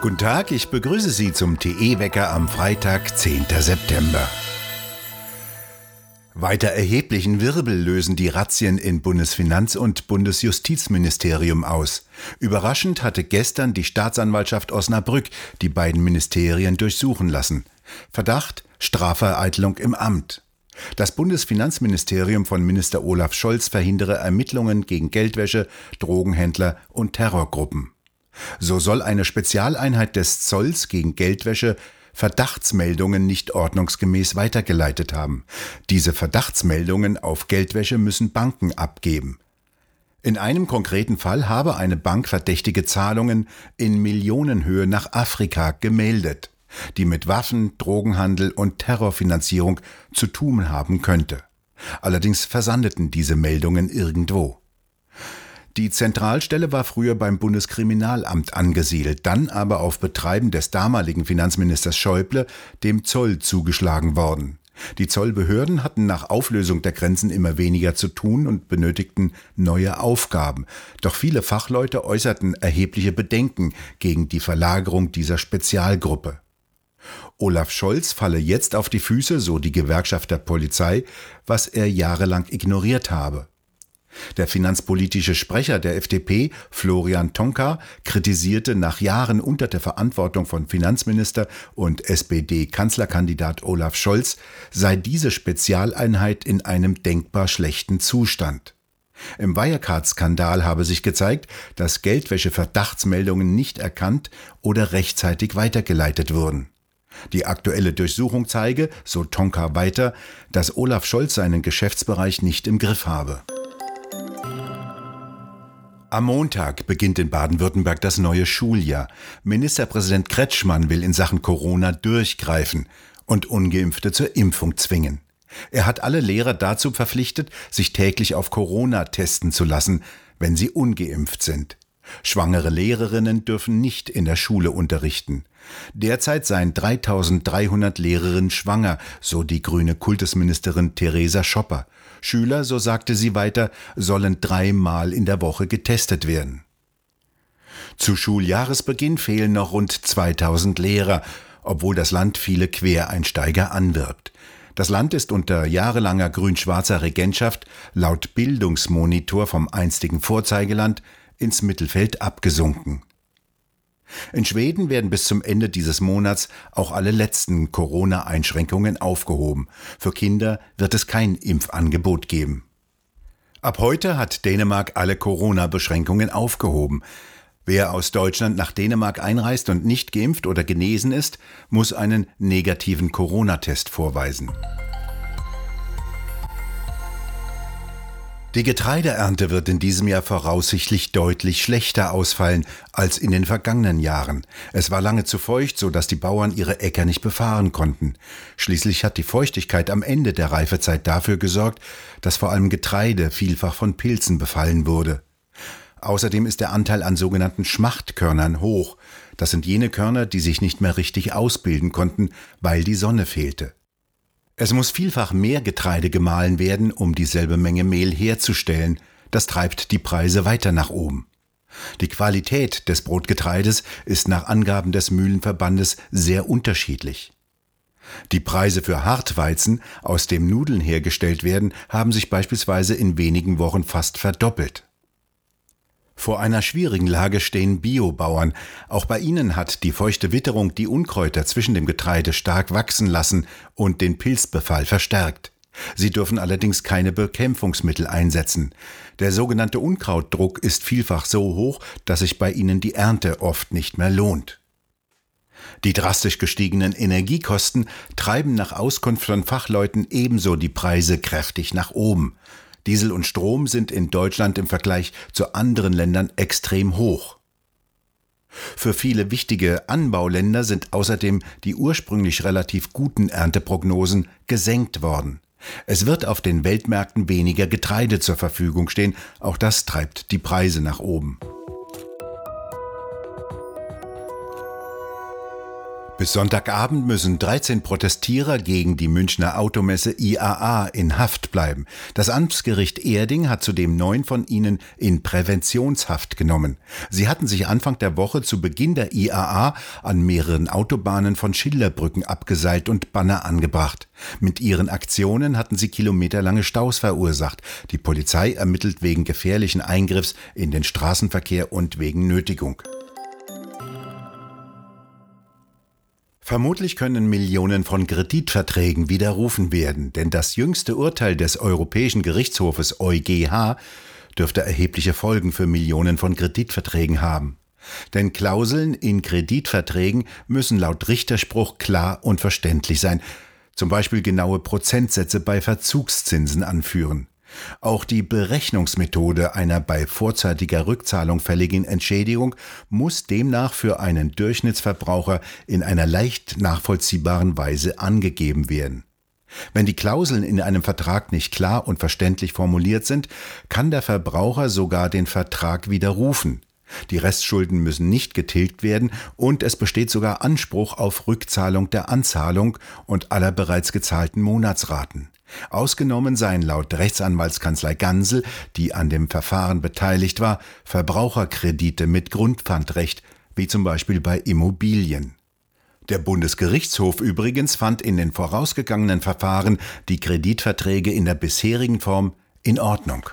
Guten Tag, ich begrüße Sie zum TE-Wecker am Freitag, 10. September. Weiter erheblichen Wirbel lösen die Razzien in Bundesfinanz- und Bundesjustizministerium aus. Überraschend hatte gestern die Staatsanwaltschaft Osnabrück die beiden Ministerien durchsuchen lassen. Verdacht Strafvereitlung im Amt. Das Bundesfinanzministerium von Minister Olaf Scholz verhindere Ermittlungen gegen Geldwäsche, Drogenhändler und Terrorgruppen. So soll eine Spezialeinheit des Zolls gegen Geldwäsche Verdachtsmeldungen nicht ordnungsgemäß weitergeleitet haben. Diese Verdachtsmeldungen auf Geldwäsche müssen Banken abgeben. In einem konkreten Fall habe eine Bank verdächtige Zahlungen in Millionenhöhe nach Afrika gemeldet, die mit Waffen, Drogenhandel und Terrorfinanzierung zu tun haben könnte. Allerdings versandeten diese Meldungen irgendwo. Die Zentralstelle war früher beim Bundeskriminalamt angesiedelt, dann aber auf Betreiben des damaligen Finanzministers Schäuble dem Zoll zugeschlagen worden. Die Zollbehörden hatten nach Auflösung der Grenzen immer weniger zu tun und benötigten neue Aufgaben. Doch viele Fachleute äußerten erhebliche Bedenken gegen die Verlagerung dieser Spezialgruppe. Olaf Scholz falle jetzt auf die Füße, so die Gewerkschaft der Polizei, was er jahrelang ignoriert habe. Der finanzpolitische Sprecher der FDP, Florian Tonka, kritisierte nach Jahren unter der Verantwortung von Finanzminister und SPD-Kanzlerkandidat Olaf Scholz, sei diese Spezialeinheit in einem denkbar schlechten Zustand. Im Wirecard-Skandal habe sich gezeigt, dass Geldwäsche-Verdachtsmeldungen nicht erkannt oder rechtzeitig weitergeleitet wurden. Die aktuelle Durchsuchung zeige, so Tonka weiter, dass Olaf Scholz seinen Geschäftsbereich nicht im Griff habe. Am Montag beginnt in Baden-Württemberg das neue Schuljahr. Ministerpräsident Kretschmann will in Sachen Corona durchgreifen und ungeimpfte zur Impfung zwingen. Er hat alle Lehrer dazu verpflichtet, sich täglich auf Corona testen zu lassen, wenn sie ungeimpft sind. Schwangere Lehrerinnen dürfen nicht in der Schule unterrichten. Derzeit seien 3300 Lehrerinnen schwanger, so die grüne Kultusministerin Theresa Schopper. Schüler, so sagte sie weiter, sollen dreimal in der Woche getestet werden. Zu Schuljahresbeginn fehlen noch rund 2000 Lehrer, obwohl das Land viele Quereinsteiger anwirbt. Das Land ist unter jahrelanger grün-schwarzer Regentschaft laut Bildungsmonitor vom einstigen Vorzeigeland ins Mittelfeld abgesunken. In Schweden werden bis zum Ende dieses Monats auch alle letzten Corona-Einschränkungen aufgehoben. Für Kinder wird es kein Impfangebot geben. Ab heute hat Dänemark alle Corona-Beschränkungen aufgehoben. Wer aus Deutschland nach Dänemark einreist und nicht geimpft oder genesen ist, muss einen negativen Corona-Test vorweisen. Die Getreideernte wird in diesem Jahr voraussichtlich deutlich schlechter ausfallen als in den vergangenen Jahren. Es war lange zu feucht, so dass die Bauern ihre Äcker nicht befahren konnten. Schließlich hat die Feuchtigkeit am Ende der Reifezeit dafür gesorgt, dass vor allem Getreide vielfach von Pilzen befallen wurde. Außerdem ist der Anteil an sogenannten Schmachtkörnern hoch. Das sind jene Körner, die sich nicht mehr richtig ausbilden konnten, weil die Sonne fehlte. Es muss vielfach mehr Getreide gemahlen werden, um dieselbe Menge Mehl herzustellen. Das treibt die Preise weiter nach oben. Die Qualität des Brotgetreides ist nach Angaben des Mühlenverbandes sehr unterschiedlich. Die Preise für Hartweizen, aus dem Nudeln hergestellt werden, haben sich beispielsweise in wenigen Wochen fast verdoppelt. Vor einer schwierigen Lage stehen Biobauern. Auch bei ihnen hat die feuchte Witterung die Unkräuter zwischen dem Getreide stark wachsen lassen und den Pilzbefall verstärkt. Sie dürfen allerdings keine Bekämpfungsmittel einsetzen. Der sogenannte Unkrautdruck ist vielfach so hoch, dass sich bei ihnen die Ernte oft nicht mehr lohnt. Die drastisch gestiegenen Energiekosten treiben nach Auskunft von Fachleuten ebenso die Preise kräftig nach oben. Diesel und Strom sind in Deutschland im Vergleich zu anderen Ländern extrem hoch. Für viele wichtige Anbauländer sind außerdem die ursprünglich relativ guten Ernteprognosen gesenkt worden. Es wird auf den Weltmärkten weniger Getreide zur Verfügung stehen, auch das treibt die Preise nach oben. Bis Sonntagabend müssen 13 Protestierer gegen die Münchner Automesse IAA in Haft bleiben. Das Amtsgericht Erding hat zudem neun von ihnen in Präventionshaft genommen. Sie hatten sich Anfang der Woche zu Beginn der IAA an mehreren Autobahnen von Schilderbrücken abgeseilt und Banner angebracht. Mit ihren Aktionen hatten sie kilometerlange Staus verursacht. Die Polizei ermittelt wegen gefährlichen Eingriffs in den Straßenverkehr und wegen Nötigung. Vermutlich können Millionen von Kreditverträgen widerrufen werden, denn das jüngste Urteil des Europäischen Gerichtshofes EuGH dürfte erhebliche Folgen für Millionen von Kreditverträgen haben. Denn Klauseln in Kreditverträgen müssen laut Richterspruch klar und verständlich sein, zum Beispiel genaue Prozentsätze bei Verzugszinsen anführen. Auch die Berechnungsmethode einer bei vorzeitiger Rückzahlung fälligen Entschädigung muss demnach für einen Durchschnittsverbraucher in einer leicht nachvollziehbaren Weise angegeben werden. Wenn die Klauseln in einem Vertrag nicht klar und verständlich formuliert sind, kann der Verbraucher sogar den Vertrag widerrufen. Die Restschulden müssen nicht getilgt werden und es besteht sogar Anspruch auf Rückzahlung der Anzahlung und aller bereits gezahlten Monatsraten. Ausgenommen seien laut Rechtsanwaltskanzlei Gansel, die an dem Verfahren beteiligt war, Verbraucherkredite mit Grundpfandrecht, wie zum Beispiel bei Immobilien. Der Bundesgerichtshof übrigens fand in den vorausgegangenen Verfahren die Kreditverträge in der bisherigen Form in Ordnung.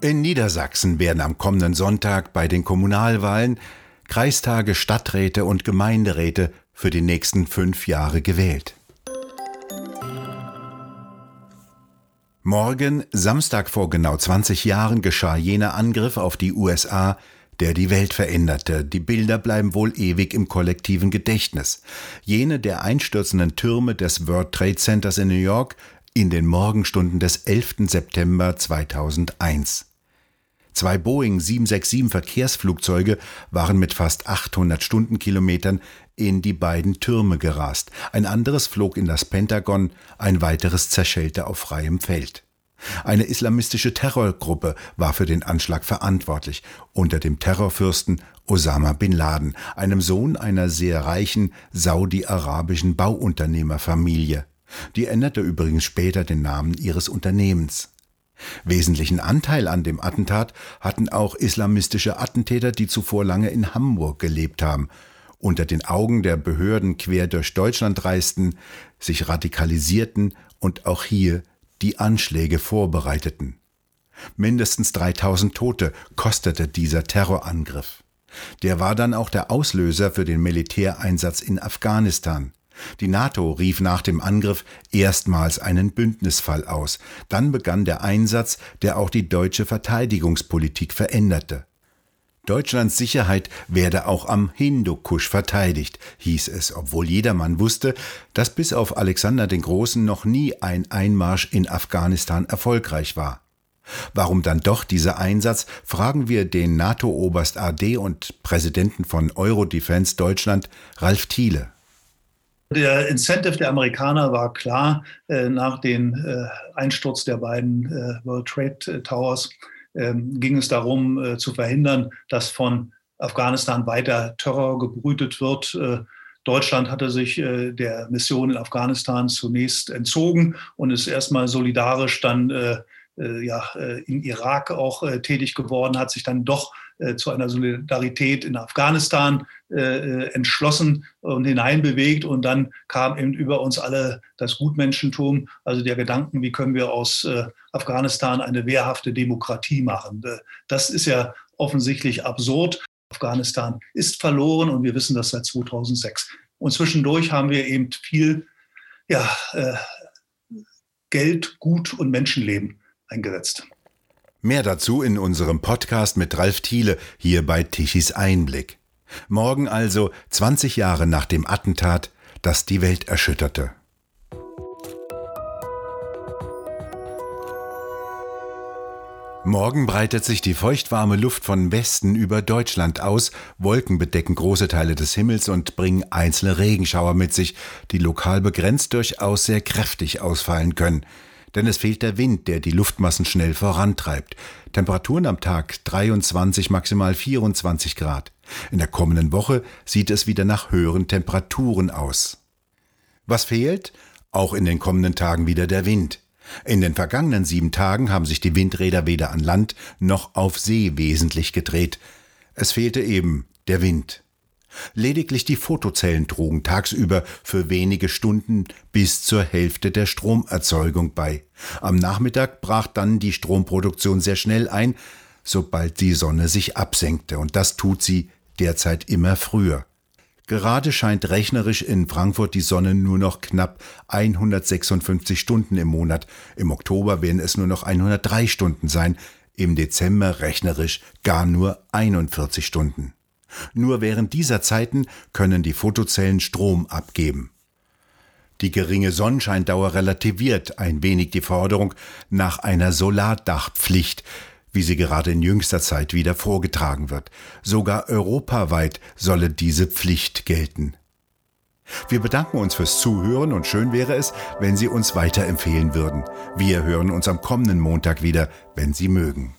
In Niedersachsen werden am kommenden Sonntag bei den Kommunalwahlen Kreistage, Stadträte und Gemeinderäte für die nächsten fünf Jahre gewählt. Morgen, Samstag vor genau 20 Jahren, geschah jener Angriff auf die USA, der die Welt veränderte. Die Bilder bleiben wohl ewig im kollektiven Gedächtnis. Jene der einstürzenden Türme des World Trade Centers in New York in den Morgenstunden des 11. September 2001. Zwei Boeing 767 Verkehrsflugzeuge waren mit fast 800 Stundenkilometern in die beiden Türme gerast. Ein anderes flog in das Pentagon, ein weiteres zerschellte auf freiem Feld. Eine islamistische Terrorgruppe war für den Anschlag verantwortlich, unter dem Terrorfürsten Osama bin Laden, einem Sohn einer sehr reichen saudi-arabischen Bauunternehmerfamilie. Die änderte übrigens später den Namen ihres Unternehmens. Wesentlichen Anteil an dem Attentat hatten auch islamistische Attentäter, die zuvor lange in Hamburg gelebt haben, unter den Augen der Behörden quer durch Deutschland reisten, sich radikalisierten und auch hier die Anschläge vorbereiteten. Mindestens 3000 Tote kostete dieser Terrorangriff. Der war dann auch der Auslöser für den Militäreinsatz in Afghanistan. Die NATO rief nach dem Angriff erstmals einen Bündnisfall aus. Dann begann der Einsatz, der auch die deutsche Verteidigungspolitik veränderte. Deutschlands Sicherheit werde auch am Hindukusch verteidigt, hieß es, obwohl jedermann wusste, dass bis auf Alexander den Großen noch nie ein Einmarsch in Afghanistan erfolgreich war. Warum dann doch dieser Einsatz, fragen wir den NATO-Oberst AD und Präsidenten von Eurodefense Deutschland, Ralf Thiele. Der Incentive der Amerikaner war klar äh, nach dem äh, Einsturz der beiden äh, World Trade Towers ähm, ging es darum äh, zu verhindern, dass von Afghanistan weiter Terror gebrütet wird. Äh, Deutschland hatte sich äh, der Mission in Afghanistan zunächst entzogen und ist erstmal solidarisch dann ja, im Irak auch tätig geworden, hat sich dann doch zu einer Solidarität in Afghanistan entschlossen und hineinbewegt. Und dann kam eben über uns alle das Gutmenschentum, also der Gedanken, wie können wir aus Afghanistan eine wehrhafte Demokratie machen. das ist ja offensichtlich absurd. Afghanistan ist verloren und wir wissen das seit 2006. Und zwischendurch haben wir eben viel ja, Geld, Gut und Menschenleben eingesetzt. Mehr dazu in unserem Podcast mit Ralf Thiele hier bei Tichys Einblick. Morgen also 20 Jahre nach dem Attentat, das die Welt erschütterte. Morgen breitet sich die feuchtwarme Luft von Westen über Deutschland aus, Wolken bedecken große Teile des Himmels und bringen einzelne Regenschauer mit sich, die lokal begrenzt durchaus sehr kräftig ausfallen können denn es fehlt der Wind, der die Luftmassen schnell vorantreibt. Temperaturen am Tag 23, maximal 24 Grad. In der kommenden Woche sieht es wieder nach höheren Temperaturen aus. Was fehlt? Auch in den kommenden Tagen wieder der Wind. In den vergangenen sieben Tagen haben sich die Windräder weder an Land noch auf See wesentlich gedreht. Es fehlte eben der Wind. Lediglich die Fotozellen trugen tagsüber für wenige Stunden bis zur Hälfte der Stromerzeugung bei. Am Nachmittag brach dann die Stromproduktion sehr schnell ein, sobald die Sonne sich absenkte, und das tut sie derzeit immer früher. Gerade scheint rechnerisch in Frankfurt die Sonne nur noch knapp 156 Stunden im Monat, im Oktober werden es nur noch 103 Stunden sein, im Dezember rechnerisch gar nur 41 Stunden. Nur während dieser Zeiten können die Photozellen Strom abgeben. Die geringe Sonnenscheindauer relativiert ein wenig die Forderung nach einer Solardachpflicht, wie sie gerade in jüngster Zeit wieder vorgetragen wird. Sogar europaweit solle diese Pflicht gelten. Wir bedanken uns fürs Zuhören und schön wäre es, wenn Sie uns weiterempfehlen würden. Wir hören uns am kommenden Montag wieder, wenn Sie mögen.